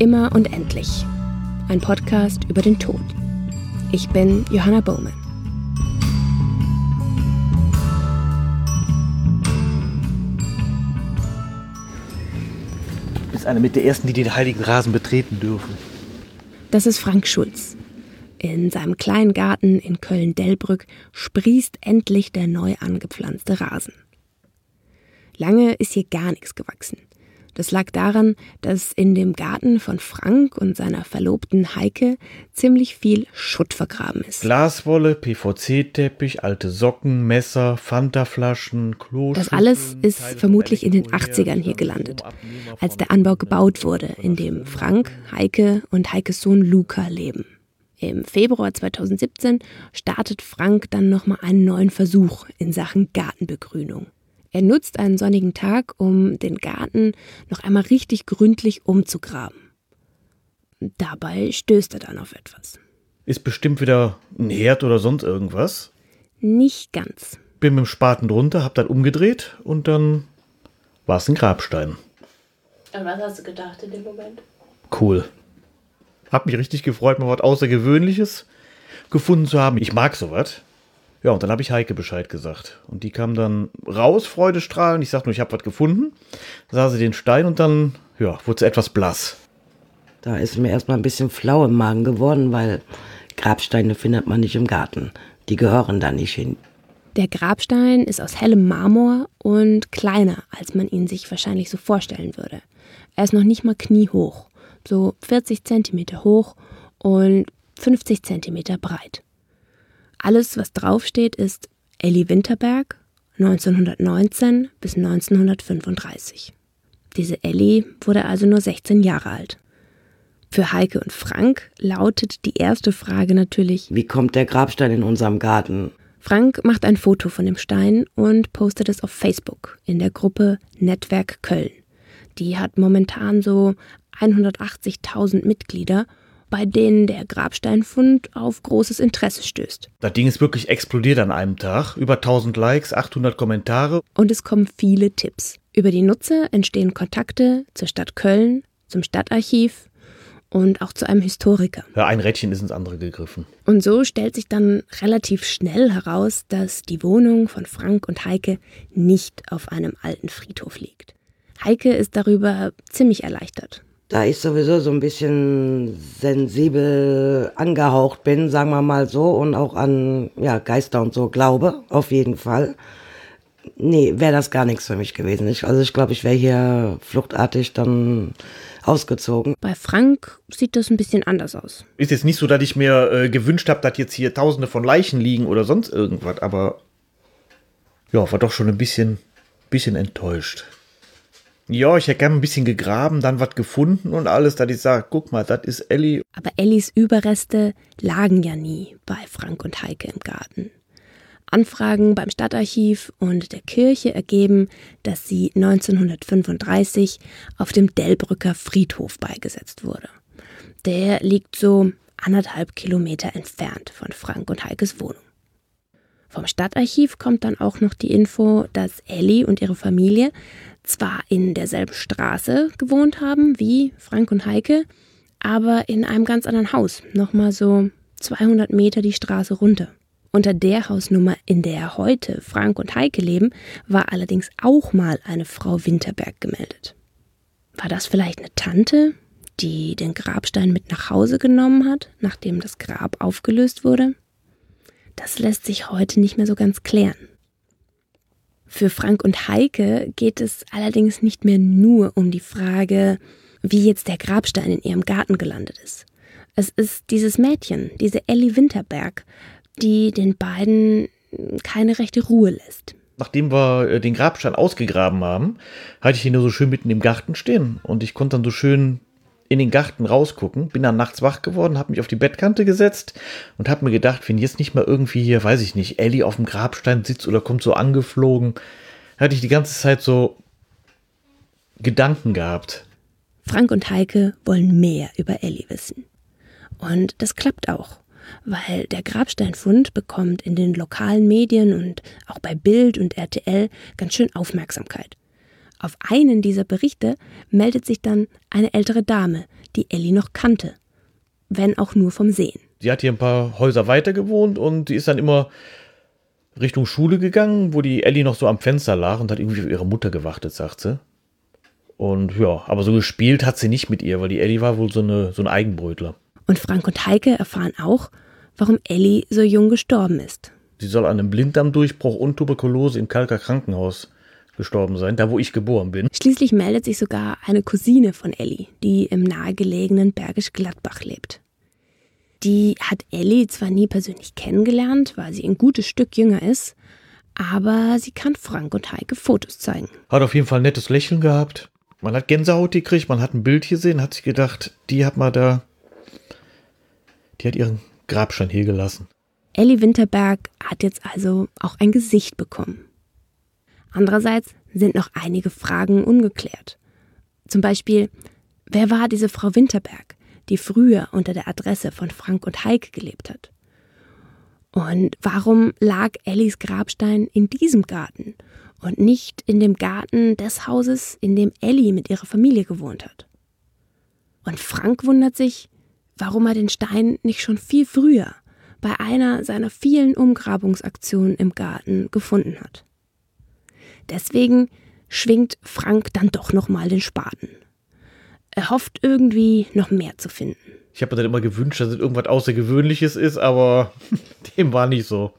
Immer und Endlich. Ein Podcast über den Tod. Ich bin Johanna Bowman. Du bist eine mit der ersten, die den heiligen Rasen betreten dürfen. Das ist Frank Schulz. In seinem kleinen Garten in Köln-Dellbrück sprießt endlich der neu angepflanzte Rasen. Lange ist hier gar nichts gewachsen. Das lag daran, dass in dem Garten von Frank und seiner Verlobten Heike ziemlich viel Schutt vergraben ist. Glaswolle, PVC-Teppich, alte Socken, Messer, Fantaflaschen, Klo. Das alles ist vermutlich in den 80ern hier gelandet, als der Anbau gebaut wurde, in dem Frank, Heike und Heikes Sohn Luca leben. Im Februar 2017 startet Frank dann nochmal einen neuen Versuch in Sachen Gartenbegrünung. Er nutzt einen sonnigen Tag, um den Garten noch einmal richtig gründlich umzugraben. Dabei stößt er dann auf etwas. Ist bestimmt wieder ein Herd oder sonst irgendwas. Nicht ganz. Bin mit dem Spaten drunter, hab dann umgedreht und dann war es ein Grabstein. Und was hast du gedacht in dem Moment? Cool. Hab mich richtig gefreut, mal was Außergewöhnliches gefunden zu haben. Ich mag sowas. Ja, und dann habe ich Heike Bescheid gesagt. Und die kam dann raus, Freudestrahlen. Ich sagte nur, ich habe was gefunden. Sah sie den Stein und dann, ja, wurde sie etwas blass. Da ist mir erstmal ein bisschen flau im Magen geworden, weil Grabsteine findet man nicht im Garten. Die gehören da nicht hin. Der Grabstein ist aus hellem Marmor und kleiner, als man ihn sich wahrscheinlich so vorstellen würde. Er ist noch nicht mal kniehoch, so 40 Zentimeter hoch und 50 Zentimeter breit. Alles, was draufsteht, ist Elli Winterberg 1919 bis 1935. Diese Elli wurde also nur 16 Jahre alt. Für Heike und Frank lautet die erste Frage natürlich: Wie kommt der Grabstein in unserem Garten? Frank macht ein Foto von dem Stein und postet es auf Facebook in der Gruppe Netzwerk Köln. Die hat momentan so 180.000 Mitglieder bei denen der Grabsteinfund auf großes Interesse stößt. Das Ding ist wirklich explodiert an einem Tag. Über 1000 Likes, 800 Kommentare. Und es kommen viele Tipps. Über die Nutzer entstehen Kontakte zur Stadt Köln, zum Stadtarchiv und auch zu einem Historiker. Ja, ein Rädchen ist ins andere gegriffen. Und so stellt sich dann relativ schnell heraus, dass die Wohnung von Frank und Heike nicht auf einem alten Friedhof liegt. Heike ist darüber ziemlich erleichtert da ich sowieso so ein bisschen sensibel angehaucht bin, sagen wir mal so, und auch an ja, Geister und so glaube, auf jeden Fall. Nee, wäre das gar nichts für mich gewesen. Ich, also ich glaube, ich wäre hier fluchtartig dann ausgezogen. Bei Frank sieht das ein bisschen anders aus. Ist jetzt nicht so, dass ich mir äh, gewünscht habe, dass jetzt hier tausende von Leichen liegen oder sonst irgendwas, aber ja, war doch schon ein bisschen, bisschen enttäuscht. Ja, ich hätte gerne ein bisschen gegraben, dann was gefunden und alles, dass ich sage, guck mal, das ist Ellie. Aber Ellis Überreste lagen ja nie bei Frank und Heike im Garten. Anfragen beim Stadtarchiv und der Kirche ergeben, dass sie 1935 auf dem Dellbrücker Friedhof beigesetzt wurde. Der liegt so anderthalb Kilometer entfernt von Frank und Heikes Wohnung. Vom Stadtarchiv kommt dann auch noch die Info, dass Ellie und ihre Familie zwar in derselben Straße gewohnt haben wie Frank und Heike, aber in einem ganz anderen Haus, nochmal so 200 Meter die Straße runter. Unter der Hausnummer, in der heute Frank und Heike leben, war allerdings auch mal eine Frau Winterberg gemeldet. War das vielleicht eine Tante, die den Grabstein mit nach Hause genommen hat, nachdem das Grab aufgelöst wurde? Das lässt sich heute nicht mehr so ganz klären. Für Frank und Heike geht es allerdings nicht mehr nur um die Frage, wie jetzt der Grabstein in ihrem Garten gelandet ist. Es ist dieses Mädchen, diese Ellie Winterberg, die den beiden keine rechte Ruhe lässt. Nachdem wir äh, den Grabstein ausgegraben haben, hatte ich ihn nur so schön mitten im Garten stehen und ich konnte dann so schön in den Garten rausgucken, bin dann nachts wach geworden, habe mich auf die Bettkante gesetzt und habe mir gedacht, wenn jetzt nicht mal irgendwie hier, weiß ich nicht, Ellie auf dem Grabstein sitzt oder kommt so angeflogen, hatte ich die ganze Zeit so Gedanken gehabt. Frank und Heike wollen mehr über Ellie wissen. Und das klappt auch, weil der Grabsteinfund bekommt in den lokalen Medien und auch bei Bild und RTL ganz schön Aufmerksamkeit. Auf einen dieser Berichte meldet sich dann eine ältere Dame, die Ellie noch kannte, wenn auch nur vom Sehen. Sie hat hier ein paar Häuser weiter gewohnt und die ist dann immer Richtung Schule gegangen, wo die Ellie noch so am Fenster lag und hat irgendwie auf ihre Mutter gewartet, sagt sie. Und ja, aber so gespielt hat sie nicht mit ihr, weil die Ellie war wohl so, eine, so ein Eigenbrötler. Und Frank und Heike erfahren auch, warum Ellie so jung gestorben ist. Sie soll an einem Blinddarmdurchbruch und Tuberkulose im Kalker Krankenhaus gestorben sein, da wo ich geboren bin. Schließlich meldet sich sogar eine Cousine von Ellie, die im nahegelegenen Bergisch Gladbach lebt. Die hat Ellie zwar nie persönlich kennengelernt, weil sie ein gutes Stück jünger ist, aber sie kann Frank und Heike Fotos zeigen. Hat auf jeden Fall ein nettes Lächeln gehabt. Man hat Gänsehaut gekriegt, man hat ein Bild gesehen, hat sich gedacht, die hat mal da, die hat ihren Grabstein hier gelassen. Ellie Winterberg hat jetzt also auch ein Gesicht bekommen. Andererseits sind noch einige Fragen ungeklärt. Zum Beispiel, wer war diese Frau Winterberg, die früher unter der Adresse von Frank und Heike gelebt hat? Und warum lag Ellis Grabstein in diesem Garten und nicht in dem Garten des Hauses, in dem Ellie mit ihrer Familie gewohnt hat? Und Frank wundert sich, warum er den Stein nicht schon viel früher bei einer seiner vielen Umgrabungsaktionen im Garten gefunden hat. Deswegen schwingt Frank dann doch nochmal den Spaten. Er hofft irgendwie noch mehr zu finden. Ich habe mir dann immer gewünscht, dass es irgendwas Außergewöhnliches ist, aber dem war nicht so.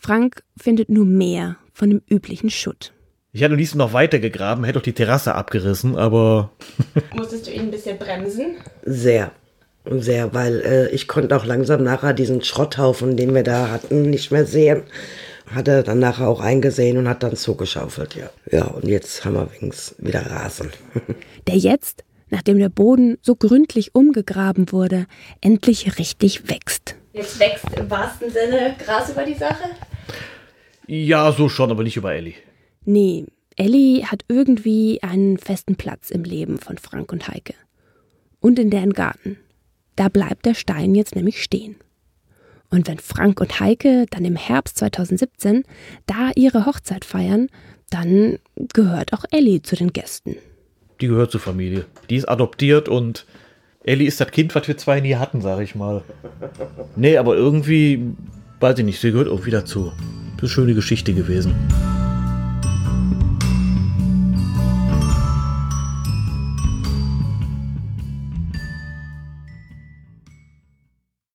Frank findet nur mehr von dem üblichen Schutt. Ich hätte am liebsten noch weiter gegraben, hätte auch die Terrasse abgerissen, aber. Musstest du ihn ein bisschen bremsen? Sehr. Sehr, weil äh, ich konnte auch langsam nachher diesen Schrotthaufen, den wir da hatten, nicht mehr sehen. Hat er dann nachher auch eingesehen und hat dann zugeschaufelt, ja. Ja, und jetzt haben wir wenigstens wieder Rasen. Der jetzt, nachdem der Boden so gründlich umgegraben wurde, endlich richtig wächst. Jetzt wächst im wahrsten Sinne Gras über die Sache? Ja, so schon, aber nicht über Ellie. Nee, Ellie hat irgendwie einen festen Platz im Leben von Frank und Heike. Und in deren Garten. Da bleibt der Stein jetzt nämlich stehen. Und wenn Frank und Heike dann im Herbst 2017 da ihre Hochzeit feiern, dann gehört auch Ellie zu den Gästen. Die gehört zur Familie. Die ist adoptiert und Ellie ist das Kind, was wir zwei nie hatten, sag ich mal. Nee, aber irgendwie, weiß ich nicht, sie gehört irgendwie dazu. Das ist eine schöne Geschichte gewesen.